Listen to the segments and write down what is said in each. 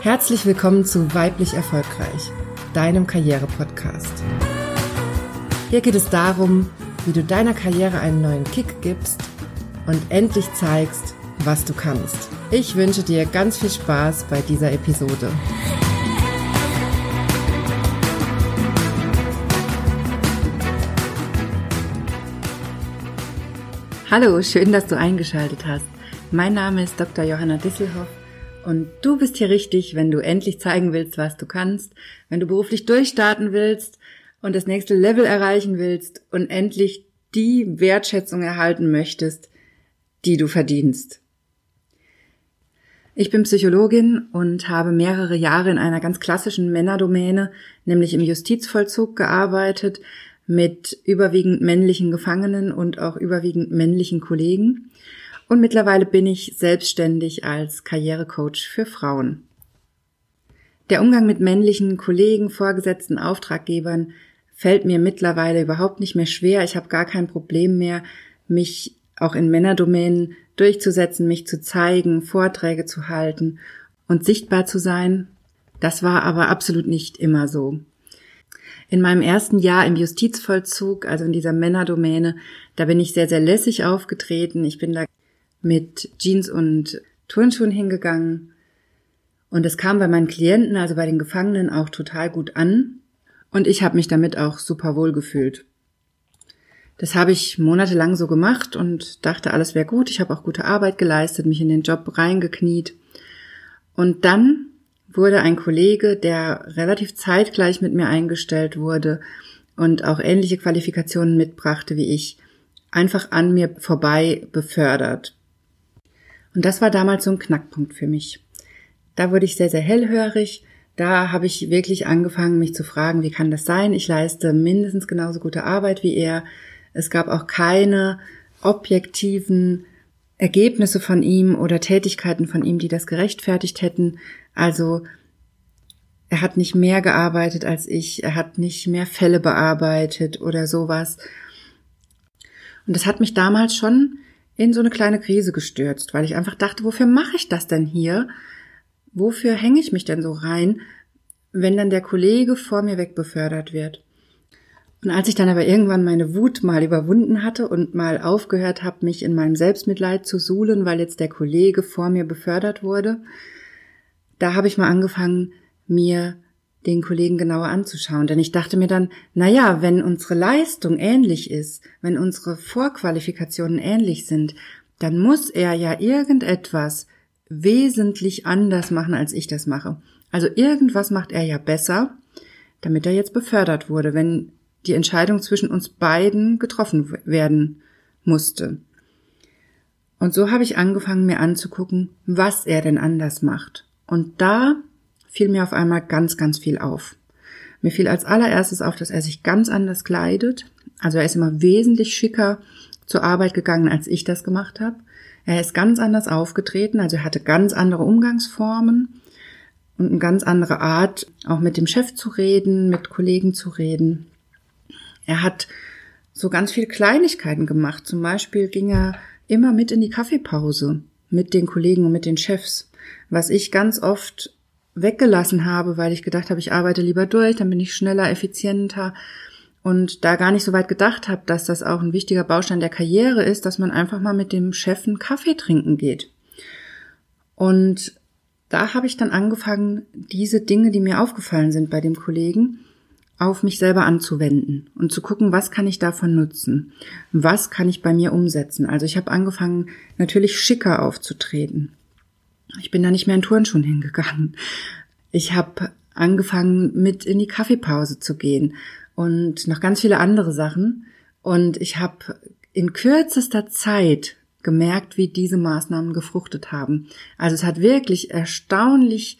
Herzlich willkommen zu Weiblich Erfolgreich, deinem Karriere-Podcast. Hier geht es darum, wie du deiner Karriere einen neuen Kick gibst und endlich zeigst, was du kannst. Ich wünsche dir ganz viel Spaß bei dieser Episode. Hallo, schön, dass du eingeschaltet hast. Mein Name ist Dr. Johanna Disselhoff und du bist hier richtig, wenn du endlich zeigen willst, was du kannst, wenn du beruflich durchstarten willst und das nächste Level erreichen willst und endlich die Wertschätzung erhalten möchtest, die du verdienst. Ich bin Psychologin und habe mehrere Jahre in einer ganz klassischen Männerdomäne, nämlich im Justizvollzug gearbeitet, mit überwiegend männlichen Gefangenen und auch überwiegend männlichen Kollegen. Und mittlerweile bin ich selbstständig als Karrierecoach für Frauen. Der Umgang mit männlichen Kollegen, Vorgesetzten, Auftraggebern fällt mir mittlerweile überhaupt nicht mehr schwer. Ich habe gar kein Problem mehr, mich auch in Männerdomänen durchzusetzen, mich zu zeigen, Vorträge zu halten und sichtbar zu sein. Das war aber absolut nicht immer so. In meinem ersten Jahr im Justizvollzug, also in dieser Männerdomäne, da bin ich sehr, sehr lässig aufgetreten. Ich bin da mit Jeans und Turnschuhen hingegangen. Und es kam bei meinen Klienten, also bei den Gefangenen, auch total gut an. Und ich habe mich damit auch super wohl gefühlt. Das habe ich monatelang so gemacht und dachte, alles wäre gut. Ich habe auch gute Arbeit geleistet, mich in den Job reingekniet. Und dann wurde ein Kollege, der relativ zeitgleich mit mir eingestellt wurde und auch ähnliche Qualifikationen mitbrachte wie ich, einfach an mir vorbei befördert. Und das war damals so ein Knackpunkt für mich. Da wurde ich sehr, sehr hellhörig. Da habe ich wirklich angefangen, mich zu fragen, wie kann das sein? Ich leiste mindestens genauso gute Arbeit wie er. Es gab auch keine objektiven Ergebnisse von ihm oder Tätigkeiten von ihm, die das gerechtfertigt hätten. Also er hat nicht mehr gearbeitet als ich, er hat nicht mehr Fälle bearbeitet oder sowas. Und das hat mich damals schon in so eine kleine Krise gestürzt, weil ich einfach dachte, wofür mache ich das denn hier? Wofür hänge ich mich denn so rein, wenn dann der Kollege vor mir wegbefördert wird? Und als ich dann aber irgendwann meine Wut mal überwunden hatte und mal aufgehört habe, mich in meinem Selbstmitleid zu suhlen, weil jetzt der Kollege vor mir befördert wurde, da habe ich mal angefangen, mir den Kollegen genauer anzuschauen. Denn ich dachte mir dann, na ja, wenn unsere Leistung ähnlich ist, wenn unsere Vorqualifikationen ähnlich sind, dann muss er ja irgendetwas wesentlich anders machen, als ich das mache. Also irgendwas macht er ja besser, damit er jetzt befördert wurde, wenn die Entscheidung zwischen uns beiden getroffen werden musste. Und so habe ich angefangen, mir anzugucken, was er denn anders macht. Und da fiel mir auf einmal ganz, ganz viel auf. Mir fiel als allererstes auf, dass er sich ganz anders kleidet. Also er ist immer wesentlich schicker zur Arbeit gegangen, als ich das gemacht habe. Er ist ganz anders aufgetreten, also er hatte ganz andere Umgangsformen und eine ganz andere Art, auch mit dem Chef zu reden, mit Kollegen zu reden. Er hat so ganz viele Kleinigkeiten gemacht. Zum Beispiel ging er immer mit in die Kaffeepause mit den Kollegen und mit den Chefs, was ich ganz oft weggelassen habe, weil ich gedacht habe, ich arbeite lieber durch, dann bin ich schneller, effizienter und da gar nicht so weit gedacht habe, dass das auch ein wichtiger Baustein der Karriere ist, dass man einfach mal mit dem Chef einen Kaffee trinken geht. Und da habe ich dann angefangen, diese Dinge, die mir aufgefallen sind bei dem Kollegen, auf mich selber anzuwenden und zu gucken, was kann ich davon nutzen? Was kann ich bei mir umsetzen? Also ich habe angefangen, natürlich schicker aufzutreten. Ich bin da nicht mehr in Turnschuhen hingegangen. Ich habe angefangen, mit in die Kaffeepause zu gehen und noch ganz viele andere Sachen. Und ich habe in kürzester Zeit gemerkt, wie diese Maßnahmen gefruchtet haben. Also es hat wirklich erstaunlich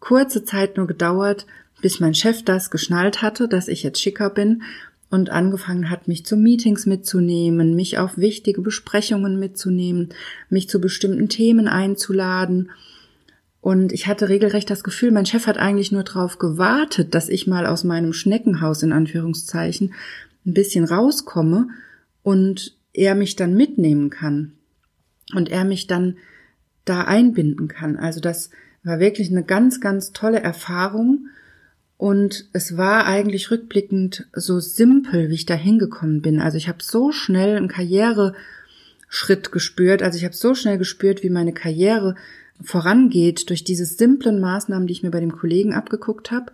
kurze Zeit nur gedauert, bis mein Chef das geschnallt hatte, dass ich jetzt schicker bin und angefangen hat, mich zu Meetings mitzunehmen, mich auf wichtige Besprechungen mitzunehmen, mich zu bestimmten Themen einzuladen. Und ich hatte regelrecht das Gefühl, mein Chef hat eigentlich nur darauf gewartet, dass ich mal aus meinem Schneckenhaus in Anführungszeichen ein bisschen rauskomme und er mich dann mitnehmen kann und er mich dann da einbinden kann. Also dass war wirklich eine ganz, ganz tolle Erfahrung. Und es war eigentlich rückblickend so simpel, wie ich da hingekommen bin. Also ich habe so schnell einen Karriereschritt gespürt. Also ich habe so schnell gespürt, wie meine Karriere vorangeht durch diese simplen Maßnahmen, die ich mir bei dem Kollegen abgeguckt habe.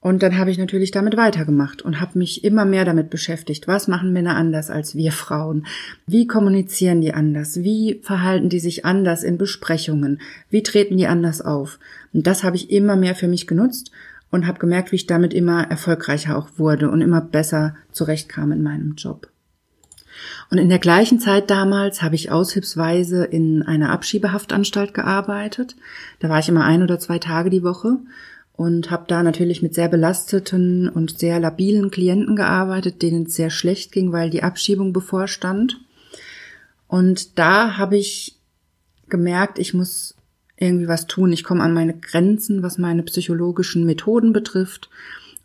Und dann habe ich natürlich damit weitergemacht und habe mich immer mehr damit beschäftigt. Was machen Männer anders als wir Frauen? Wie kommunizieren die anders? Wie verhalten die sich anders in Besprechungen? Wie treten die anders auf? Und das habe ich immer mehr für mich genutzt und habe gemerkt, wie ich damit immer erfolgreicher auch wurde und immer besser zurechtkam in meinem Job. Und in der gleichen Zeit damals habe ich aushilfsweise in einer Abschiebehaftanstalt gearbeitet. Da war ich immer ein oder zwei Tage die Woche und habe da natürlich mit sehr belasteten und sehr labilen Klienten gearbeitet, denen es sehr schlecht ging, weil die Abschiebung bevorstand. Und da habe ich gemerkt, ich muss irgendwie was tun. Ich komme an meine Grenzen, was meine psychologischen Methoden betrifft.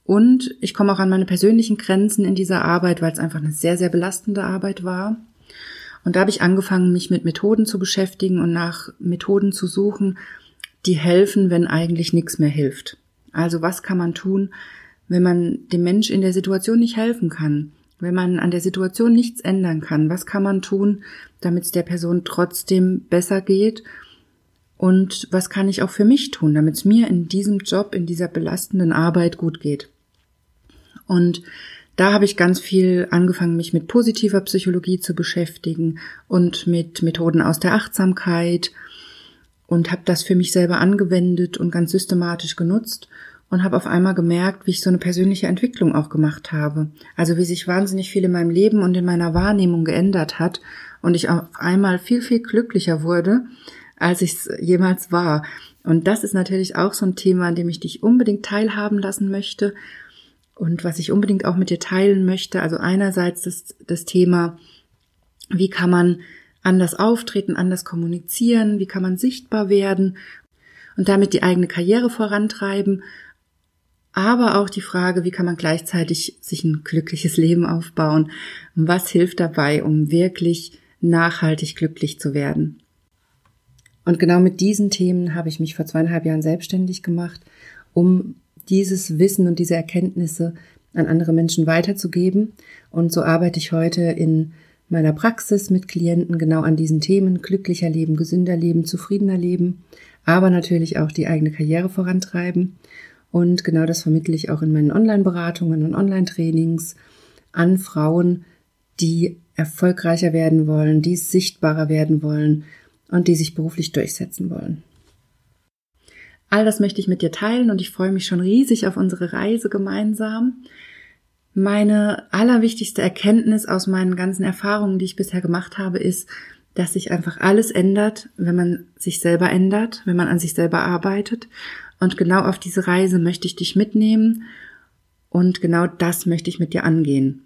Und ich komme auch an meine persönlichen Grenzen in dieser Arbeit, weil es einfach eine sehr, sehr belastende Arbeit war. Und da habe ich angefangen, mich mit Methoden zu beschäftigen und nach Methoden zu suchen, die helfen, wenn eigentlich nichts mehr hilft. Also was kann man tun, wenn man dem Mensch in der Situation nicht helfen kann? Wenn man an der Situation nichts ändern kann, was kann man tun, damit es der Person trotzdem besser geht? Und was kann ich auch für mich tun, damit es mir in diesem Job, in dieser belastenden Arbeit gut geht? Und da habe ich ganz viel angefangen, mich mit positiver Psychologie zu beschäftigen und mit Methoden aus der Achtsamkeit und habe das für mich selber angewendet und ganz systematisch genutzt und habe auf einmal gemerkt, wie ich so eine persönliche Entwicklung auch gemacht habe. Also wie sich wahnsinnig viel in meinem Leben und in meiner Wahrnehmung geändert hat und ich auf einmal viel, viel glücklicher wurde, als ich es jemals war. Und das ist natürlich auch so ein Thema, an dem ich dich unbedingt teilhaben lassen möchte und was ich unbedingt auch mit dir teilen möchte. Also einerseits das, das Thema, wie kann man anders auftreten, anders kommunizieren, wie kann man sichtbar werden und damit die eigene Karriere vorantreiben, aber auch die Frage, wie kann man gleichzeitig sich ein glückliches Leben aufbauen, was hilft dabei, um wirklich nachhaltig glücklich zu werden. Und genau mit diesen Themen habe ich mich vor zweieinhalb Jahren selbstständig gemacht, um dieses Wissen und diese Erkenntnisse an andere Menschen weiterzugeben. Und so arbeite ich heute in meiner Praxis mit Klienten genau an diesen Themen glücklicher Leben, gesünder Leben, zufriedener Leben, aber natürlich auch die eigene Karriere vorantreiben. Und genau das vermittle ich auch in meinen Online-Beratungen und Online-Trainings an Frauen, die erfolgreicher werden wollen, die sichtbarer werden wollen und die sich beruflich durchsetzen wollen. All das möchte ich mit dir teilen und ich freue mich schon riesig auf unsere Reise gemeinsam. Meine allerwichtigste Erkenntnis aus meinen ganzen Erfahrungen, die ich bisher gemacht habe, ist, dass sich einfach alles ändert, wenn man sich selber ändert, wenn man an sich selber arbeitet. Und genau auf diese Reise möchte ich dich mitnehmen und genau das möchte ich mit dir angehen.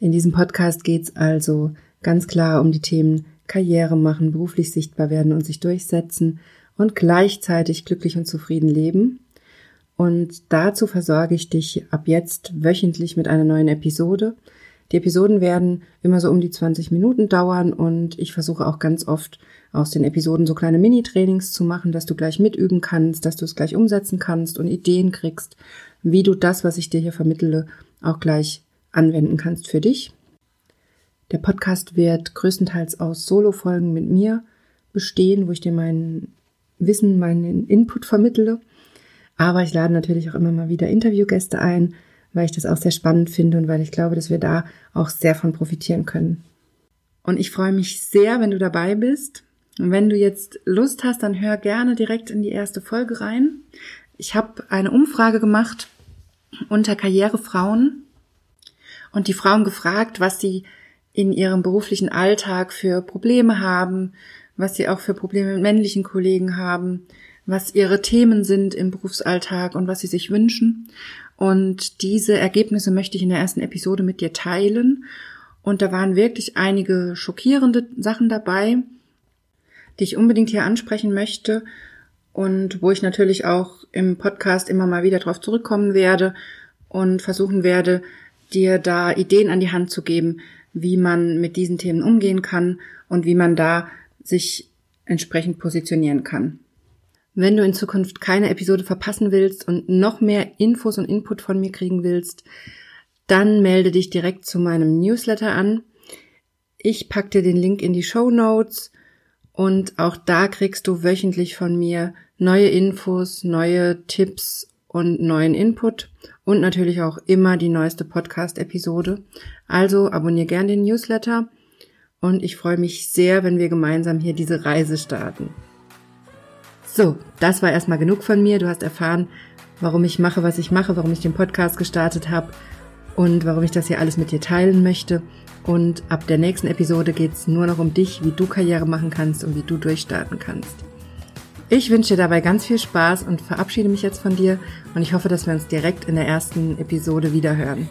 In diesem Podcast geht es also ganz klar um die Themen Karriere machen, beruflich sichtbar werden und sich durchsetzen und gleichzeitig glücklich und zufrieden leben. Und dazu versorge ich dich ab jetzt wöchentlich mit einer neuen Episode. Die Episoden werden immer so um die 20 Minuten dauern und ich versuche auch ganz oft aus den Episoden so kleine Mini-Trainings zu machen, dass du gleich mitüben kannst, dass du es gleich umsetzen kannst und Ideen kriegst, wie du das, was ich dir hier vermittle, auch gleich anwenden kannst für dich. Der Podcast wird größtenteils aus Solo-Folgen mit mir bestehen, wo ich dir mein Wissen, meinen Input vermittle. Aber ich lade natürlich auch immer mal wieder Interviewgäste ein, weil ich das auch sehr spannend finde und weil ich glaube, dass wir da auch sehr von profitieren können. Und ich freue mich sehr, wenn du dabei bist. Und wenn du jetzt Lust hast, dann hör gerne direkt in die erste Folge rein. Ich habe eine Umfrage gemacht unter Karrierefrauen und die Frauen gefragt, was sie in ihrem beruflichen Alltag für Probleme haben, was sie auch für Probleme mit männlichen Kollegen haben, was ihre Themen sind im Berufsalltag und was sie sich wünschen. Und diese Ergebnisse möchte ich in der ersten Episode mit dir teilen. Und da waren wirklich einige schockierende Sachen dabei, die ich unbedingt hier ansprechen möchte und wo ich natürlich auch im Podcast immer mal wieder drauf zurückkommen werde und versuchen werde, dir da Ideen an die Hand zu geben, wie man mit diesen Themen umgehen kann und wie man da sich entsprechend positionieren kann. Wenn du in Zukunft keine Episode verpassen willst und noch mehr Infos und Input von mir kriegen willst, dann melde dich direkt zu meinem Newsletter an. Ich pack dir den Link in die Show Notes und auch da kriegst du wöchentlich von mir neue Infos, neue Tipps und neuen Input und natürlich auch immer die neueste Podcast-Episode. Also abonniere gern den Newsletter und ich freue mich sehr, wenn wir gemeinsam hier diese Reise starten. So, das war erstmal genug von mir. Du hast erfahren, warum ich mache, was ich mache, warum ich den Podcast gestartet habe und warum ich das hier alles mit dir teilen möchte. Und ab der nächsten Episode geht's nur noch um dich, wie du Karriere machen kannst und wie du durchstarten kannst. Ich wünsche dir dabei ganz viel Spaß und verabschiede mich jetzt von dir und ich hoffe, dass wir uns direkt in der ersten Episode wiederhören.